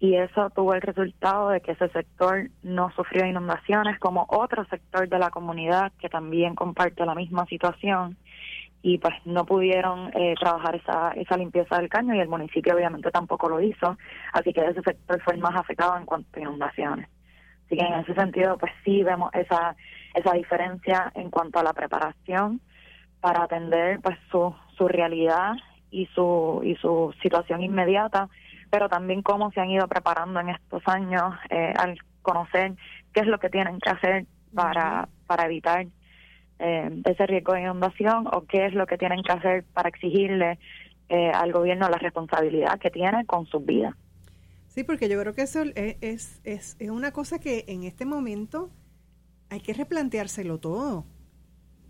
Y eso tuvo el resultado de que ese sector no sufrió inundaciones como otro sector de la comunidad que también comparte la misma situación y pues no pudieron eh, trabajar esa, esa limpieza del caño y el municipio obviamente tampoco lo hizo, así que ese sector fue el más afectado en cuanto a inundaciones. Así que en ese sentido, pues sí vemos esa, esa diferencia en cuanto a la preparación para atender pues su, su realidad y su, y su situación inmediata, pero también cómo se han ido preparando en estos años eh, al conocer qué es lo que tienen que hacer para, para evitar eh, ese riesgo de inundación o qué es lo que tienen que hacer para exigirle eh, al gobierno la responsabilidad que tiene con sus vidas. Sí, porque yo creo que eso es, es, es una cosa que en este momento hay que replanteárselo todo.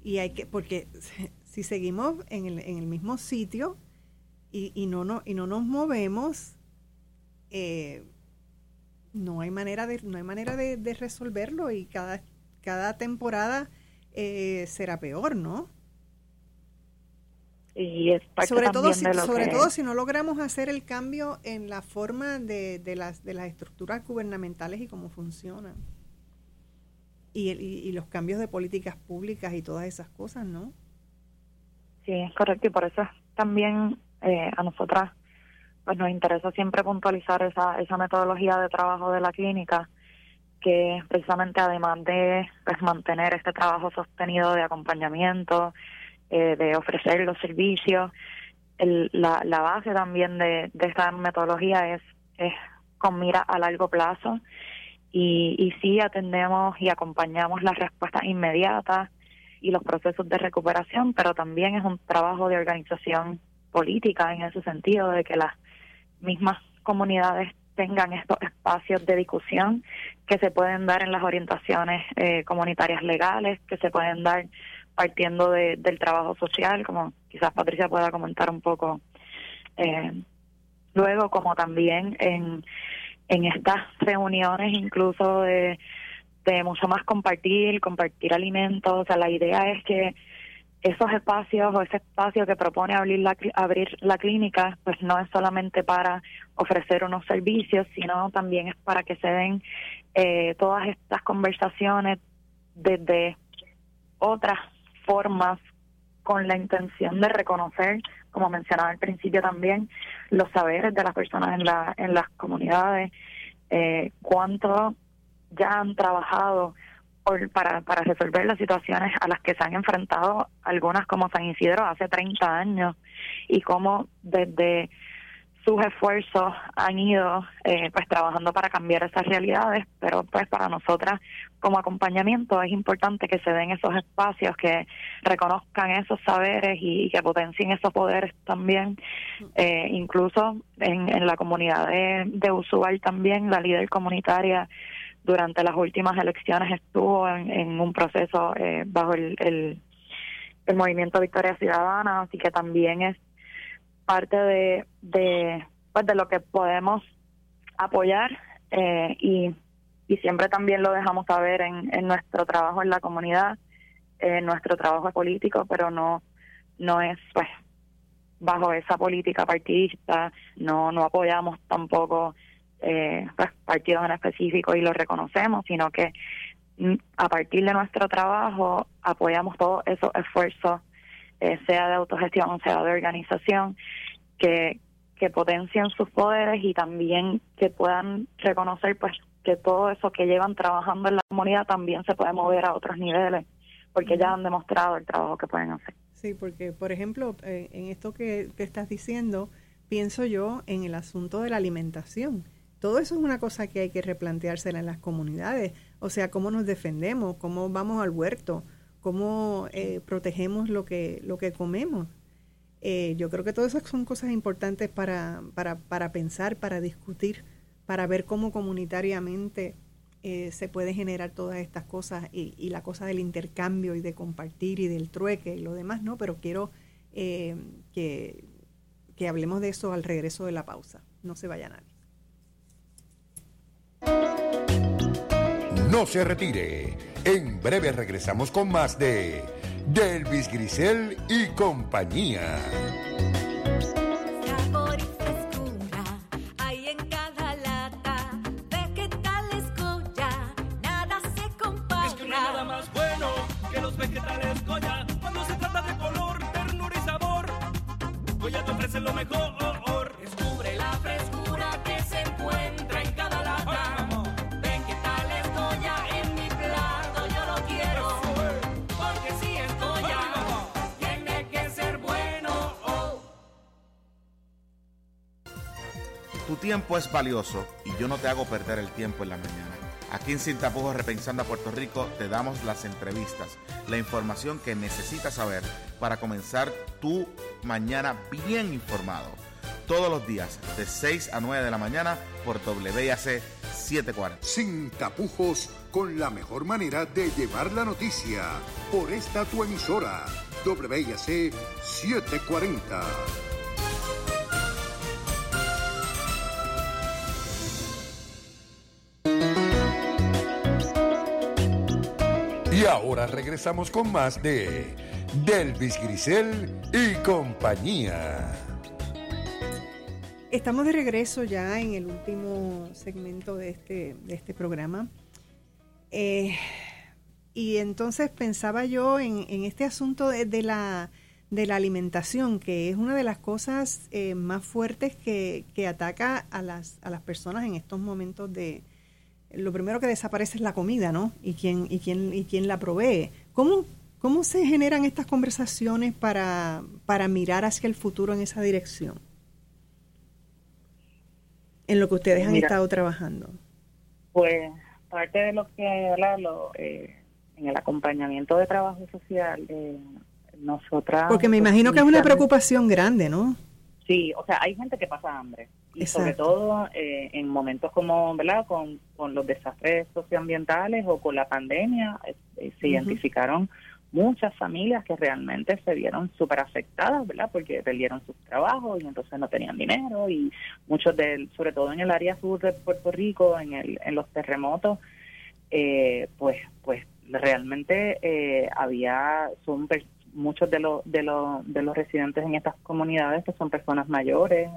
Y hay que, porque si seguimos en el, en el mismo sitio y, y, no, no, y no nos movemos, eh, no hay manera de, no hay manera de, resolverlo y cada, cada temporada eh, será peor, ¿no? y es sobre todo si, sobre todo si no logramos hacer el cambio en la forma de, de las de las estructuras gubernamentales y cómo funcionan y, y, los cambios de políticas públicas y todas esas cosas no sí es correcto y por eso también eh, a nosotras pues nos interesa siempre puntualizar esa esa metodología de trabajo de la clínica que precisamente además de pues, mantener este trabajo sostenido de acompañamiento eh, de ofrecer los servicios. la, la base también de, de esta metodología es, es con mira a largo plazo y, y sí atendemos y acompañamos las respuestas inmediatas y los procesos de recuperación, pero también es un trabajo de organización política en ese sentido, de que las mismas comunidades tengan estos espacios de discusión que se pueden dar en las orientaciones eh, comunitarias legales, que se pueden dar partiendo de, del trabajo social, como quizás Patricia pueda comentar un poco eh, luego, como también en, en estas reuniones incluso de, mucho más compartir, compartir alimentos, o sea, la idea es que esos espacios o ese espacio que propone abrir la, abrir la clínica, pues no es solamente para ofrecer unos servicios, sino también es para que se den eh, todas estas conversaciones desde otras formas con la intención de reconocer, como mencionaba al principio también, los saberes de las personas en, la, en las comunidades, eh, cuánto ya han trabajado para, para resolver las situaciones a las que se han enfrentado algunas como San Isidro hace 30 años y cómo desde sus esfuerzos han ido eh, pues trabajando para cambiar esas realidades, pero pues para nosotras como acompañamiento es importante que se den esos espacios, que reconozcan esos saberes y, que potencien esos poderes también. Eh, incluso en, en la comunidad de, de también, la líder comunitaria durante las últimas elecciones estuvo en, un proceso eh, bajo el, el, movimiento Victoria Ciudadana, así que también es parte de, de, pues de lo que podemos apoyar eh, y, y siempre también lo dejamos saber en, en nuestro trabajo en la comunidad, en nuestro trabajo político, pero no, no es pues bajo esa política partidista, no, no apoyamos tampoco eh, pues, partidos en específico y lo reconocemos, sino que mm, a partir de nuestro trabajo apoyamos todos esos esfuerzos, eh, sea de autogestión, sea de organización, que, que potencien sus poderes y también que puedan reconocer pues que todo eso que llevan trabajando en la comunidad también se puede mover a otros niveles, porque ya han demostrado el trabajo que pueden hacer. Sí, porque por ejemplo, eh, en esto que, que estás diciendo, pienso yo en el asunto de la alimentación todo eso es una cosa que hay que replanteársela en las comunidades. O sea, cómo nos defendemos, cómo vamos al huerto, cómo eh, protegemos lo que, lo que comemos. Eh, yo creo que todas esas son cosas importantes para, para, para pensar, para discutir, para ver cómo comunitariamente eh, se puede generar todas estas cosas y, y, la cosa del intercambio y de compartir y del trueque y lo demás, ¿no? Pero quiero que, que hablemos de eso al regreso de la pausa. No se vaya nadie. No se retire. En breve regresamos con más de Delvis Grisel y compañía. Sabor y frescura hay en cada lata. Vegetales Goya, nada se compara. Es que no hay nada más bueno que los vegetales Goya. Cuando se trata de color, ternura y sabor, Goya te ofrece lo mejor. Tiempo es valioso y yo no te hago perder el tiempo en la mañana. Aquí en Sin Tapujos Repensando a Puerto Rico te damos las entrevistas, la información que necesitas saber para comenzar tu mañana bien informado. Todos los días de 6 a 9 de la mañana por WIAC 740. Sin tapujos, con la mejor manera de llevar la noticia. Por esta tu emisora, WIAC 740. Y ahora regresamos con más de Delvis Grisel y compañía. Estamos de regreso ya en el último segmento de este, de este programa. Eh, y entonces pensaba yo en, este asunto de, de la, de la alimentación, que es una de las cosas eh, más fuertes que, que ataca a las, a las personas en estos momentos de... Lo primero que desaparece es la comida, ¿no? Y quién, y quién, y quién la provee. ¿Cómo, ¿Cómo se generan estas conversaciones para, para mirar hacia el futuro en esa dirección? En lo que ustedes han Mira. estado trabajando. Pues parte de lo que. Lo, eh, en el acompañamiento de trabajo social, eh, nosotras... Porque me imagino que es una preocupación grande, ¿no? Sí, o sea, hay gente que pasa hambre. Y sobre todo eh, en momentos como, ¿verdad? Con, con los desastres socioambientales o con la pandemia, eh, se identificaron muchas familias que realmente se vieron súper afectadas, ¿verdad? Porque perdieron sus trabajos y entonces no tenían dinero y muchos del, sobre todo en el área sur de Puerto Rico, en, el, en los terremotos, eh, pues, pues realmente eh, había, son muchos de los de los de los residentes en estas comunidades que son personas mayores,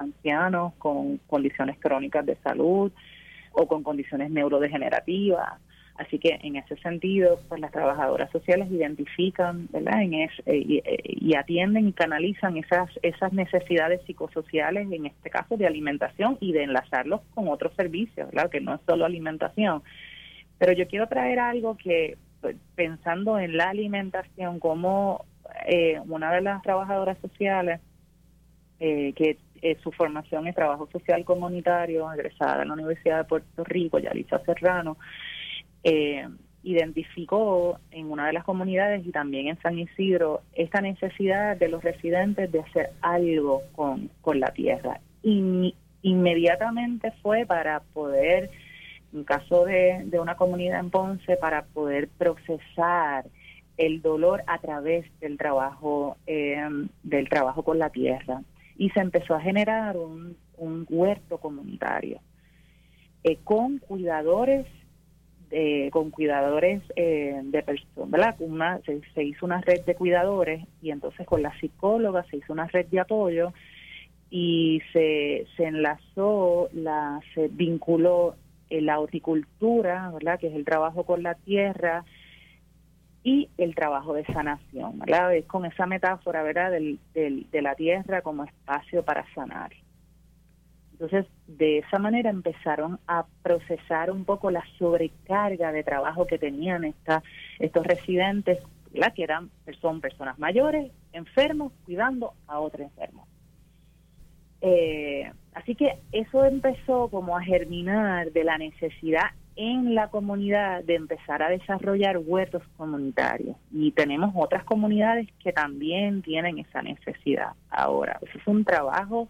ancianos con condiciones crónicas de salud o con condiciones neurodegenerativas. Así que en ese sentido, pues las trabajadoras sociales identifican, ¿verdad? En es, eh, y, eh, y atienden y canalizan esas esas necesidades psicosociales, en este caso de alimentación y de enlazarlos con otros servicios, ¿verdad? Que no es solo alimentación. Pero yo quiero traer algo que pues, pensando en la alimentación, como eh, una de las trabajadoras sociales, eh, que eh, su formación es trabajo social comunitario, egresada en la Universidad de Puerto Rico, Yalitza Serrano, eh, identificó en una de las comunidades y también en San Isidro esta necesidad de los residentes de hacer algo con, con la tierra. Y inmediatamente fue para poder en caso de, de una comunidad en Ponce, para poder procesar el dolor a través del trabajo eh, del trabajo con la tierra y se empezó a generar un, un huerto comunitario eh, con cuidadores de, con cuidadores eh, de personas. Una, se, se hizo una red de cuidadores y entonces con la psicóloga se hizo una red de apoyo y se, se enlazó, la, se vinculó la horticultura, ¿verdad? Que es el trabajo con la tierra y el trabajo de sanación, ¿verdad? Es con esa metáfora, ¿verdad? Del, del, de la tierra como espacio para sanar. Entonces, de esa manera empezaron a procesar un poco la sobrecarga de trabajo que tenían esta, estos residentes, ¿verdad? que eran, son personas mayores, enfermos, cuidando a otros enfermos. Eh, así que eso empezó como a germinar de la necesidad en la comunidad de empezar a desarrollar huertos comunitarios. Y tenemos otras comunidades que también tienen esa necesidad ahora. Eso es un trabajo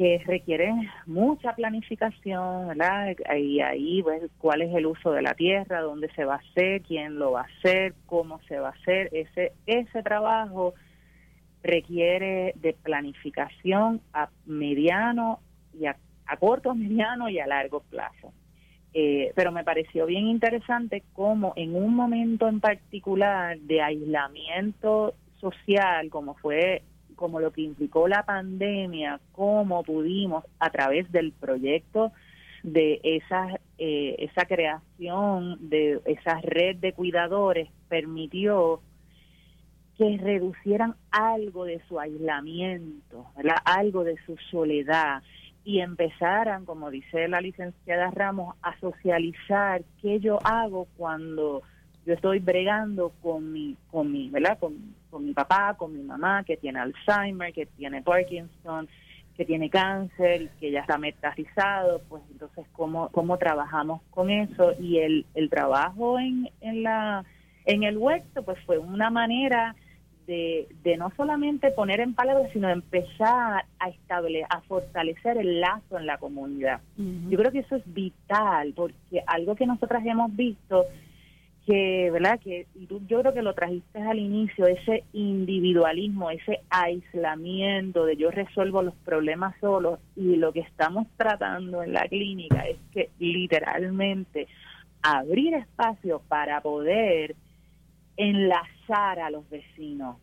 que requiere mucha planificación, ¿verdad? Y ahí, pues, cuál es el uso de la tierra, dónde se va a hacer, quién lo va a hacer, cómo se va a hacer. Ese, ese trabajo requiere de planificación a mediano y a, a corto, mediano y a largo plazo. Eh, pero me pareció bien interesante cómo en un momento en particular de aislamiento social, como fue como lo que implicó la pandemia, cómo pudimos a través del proyecto de esa, eh, esa creación de esa red de cuidadores permitió que reducieran algo de su aislamiento, algo de su soledad y empezaran, como dice la licenciada Ramos, a socializar qué yo hago cuando yo estoy bregando con mi, con mi, ¿verdad? Con, con mi papá, con mi mamá que tiene Alzheimer, que tiene Parkinson, que tiene cáncer, que ya está metastizado, pues entonces cómo, cómo trabajamos con eso y el, el trabajo en, en la en el huerto pues fue una manera de, no solamente poner en palabras, sino empezar a establecer, a fortalecer el lazo en la comunidad. Yo creo que eso es vital, porque algo que nosotras hemos visto, que, ¿verdad? Que y tú, yo creo que lo trajiste al inicio, ese individualismo, ese aislamiento de yo resuelvo los problemas solos, y lo que estamos tratando en la clínica es que literalmente abrir espacio para poder enlazar a los vecinos,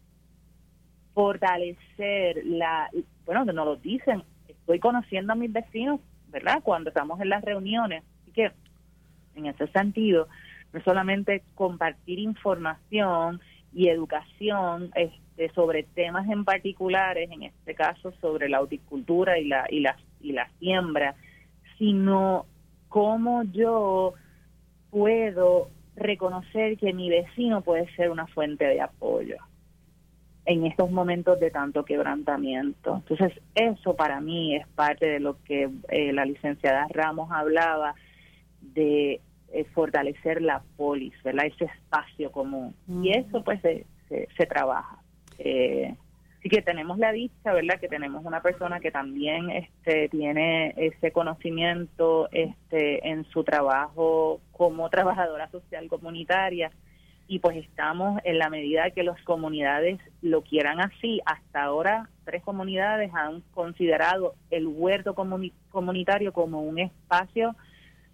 fortalecer la, bueno, que nos lo dicen, estoy conociendo a mis vecinos, ¿verdad? Cuando estamos en las reuniones. Así que, en ese sentido, no solamente compartir información y educación este, sobre temas en particulares, en este caso sobre la horticultura y la, y la, y la siembra, sino cómo yo puedo reconocer que mi vecino puede ser una fuente de apoyo en estos momentos de tanto quebrantamiento. Entonces, eso para mí es parte de lo que eh, la licenciada Ramos hablaba de eh, fortalecer la polis, ¿verdad? Ese espacio común. Y eso pues se, se, trabaja. Eh, así que tenemos la dicha, ¿verdad? Que tenemos una persona que también este, tiene ese conocimiento este, en su trabajo como trabajadora social comunitaria y pues estamos en la medida que las comunidades lo quieran así. Hasta ahora tres comunidades han considerado el huerto comunitario como un espacio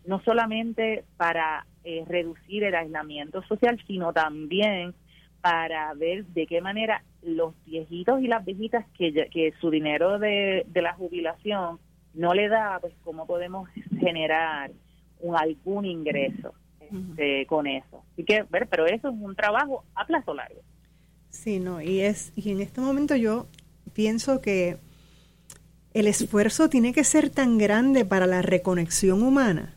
no solamente para eh, reducir el aislamiento social, sino también para ver de qué manera los viejitos y las viejitas que, que su dinero de, de la jubilación no le da, pues cómo podemos generar un, algún ingreso este, con eso. Así que, ver, pero eso es un trabajo a plazo largo. Sí, no, y es y en este momento yo pienso que el esfuerzo tiene que ser tan grande para la reconexión humana,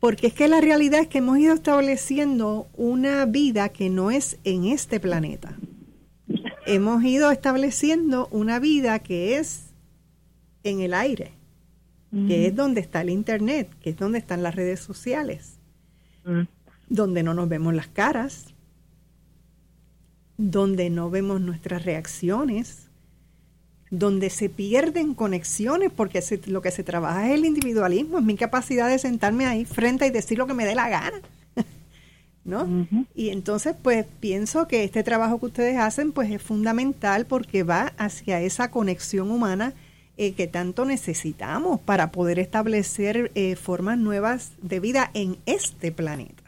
porque es que la realidad es que hemos ido estableciendo una vida que no es en este planeta. Hemos ido estableciendo una vida que es en el aire, que es donde está el internet, que es donde están las redes sociales, donde no nos vemos las caras, donde no vemos nuestras reacciones, donde se pierden conexiones, porque se- lo que se trabaja es el individualismo, es mi capacidad de sentarme ahí frente y decir lo que me dé la gana. ¿No? Y entonces, pues pienso que este trabajo que ustedes hacen, pues es fundamental porque va hacia esa conexión humana eh, que tanto necesitamos para poder establecer eh, formas nuevas de vida en este planeta.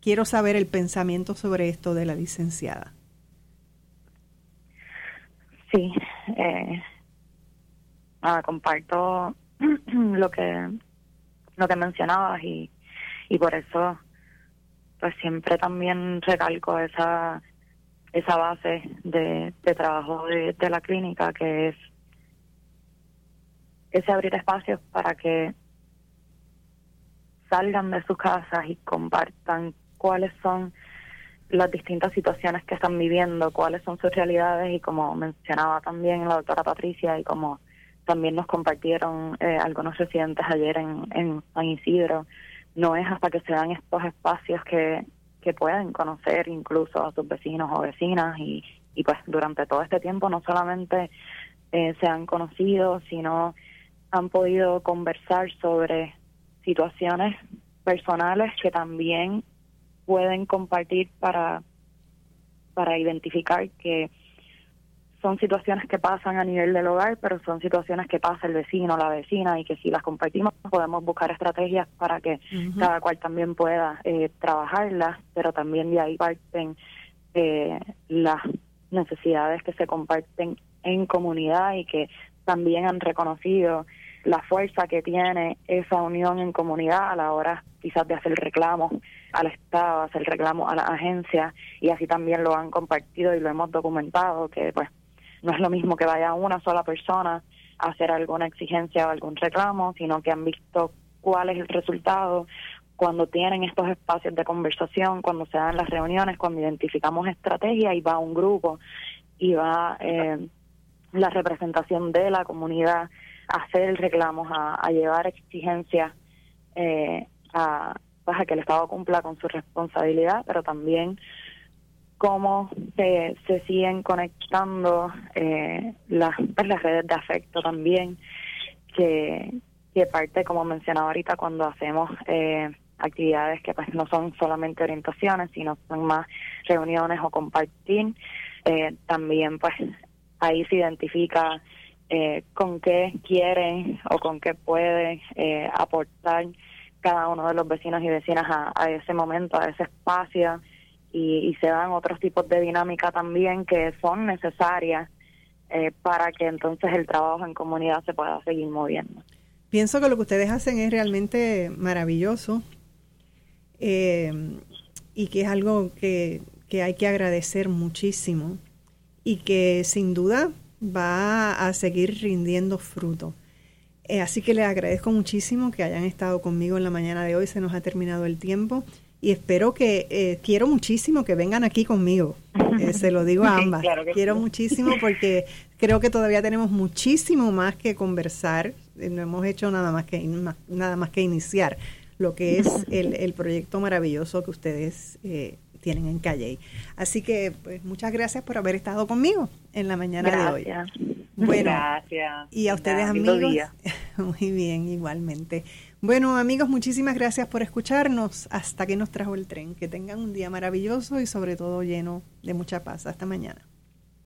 Quiero saber el pensamiento sobre esto de la licenciada. Sí, eh, nada, comparto lo que lo que mencionabas y, y por eso pues siempre también recalco esa esa base de, de trabajo de, de la clínica que es ese abrir espacios para que salgan de sus casas y compartan cuáles son las distintas situaciones que están viviendo, cuáles son sus realidades y como mencionaba también la doctora Patricia y como también nos compartieron eh, algunos residentes ayer en, en San Isidro, no es hasta que se dan estos espacios que, que pueden conocer incluso a sus vecinos o vecinas y, y pues durante todo este tiempo no solamente eh, se han conocido, sino han podido conversar sobre situaciones personales que también pueden compartir para, para identificar que son situaciones que pasan a nivel del hogar, pero son situaciones que pasa el vecino, la vecina, y que si las compartimos podemos buscar estrategias para que cada cual también pueda eh, trabajarlas, pero también de ahí parten eh, las necesidades que se comparten en comunidad y que también han reconocido la fuerza que tiene esa unión en comunidad a la hora quizás de hacer reclamos al Estado, hacer reclamos a la agencia y así también lo han compartido y lo hemos documentado que pues no es lo mismo que vaya una sola persona a hacer alguna exigencia o algún reclamo, sino que han visto cuál es el resultado cuando tienen estos espacios de conversación, cuando se dan las reuniones, cuando identificamos estrategias y va un grupo y va eh, la representación de la comunidad hacer reclamos, a, a llevar exigencias eh, a, pues, a que el Estado cumpla con su responsabilidad, pero también cómo se, se siguen conectando eh, las, pues, las redes de afecto también, que, que parte, como mencionaba ahorita, cuando hacemos eh, actividades que pues no son solamente orientaciones, sino son más reuniones o compartir, eh, también pues ahí se identifica eh, con qué quieren o con qué puede eh, aportar cada uno de los vecinos y vecinas a, a ese momento, a ese espacio y, y se dan otros tipos de dinámica también que son necesarias eh, para que entonces el trabajo en comunidad se pueda seguir moviendo. Pienso que lo que ustedes hacen es realmente maravilloso eh, y que es algo que, que hay que agradecer muchísimo y que sin duda va a seguir rindiendo fruto. Eh, así que les agradezco muchísimo que hayan estado conmigo en la mañana de hoy. Se nos ha terminado el tiempo y espero que, eh, quiero muchísimo que vengan aquí conmigo. Eh, se lo digo a ambas. claro quiero sí. muchísimo porque creo que todavía tenemos muchísimo más que conversar. Eh, No hemos hecho nada más que, nada más que iniciar lo que es el, el proyecto maravilloso que ustedes eh, tienen en Calle. Así que, pues, muchas gracias por haber estado conmigo en la mañana de hoy. Bueno, Gracias. y a ustedes, amigos. día. Muy bien, igualmente. Bueno, amigos, muchísimas gracias por escucharnos hasta que nos trajo el tren. Que tengan un día maravilloso y sobre todo lleno de mucha paz. Hasta mañana.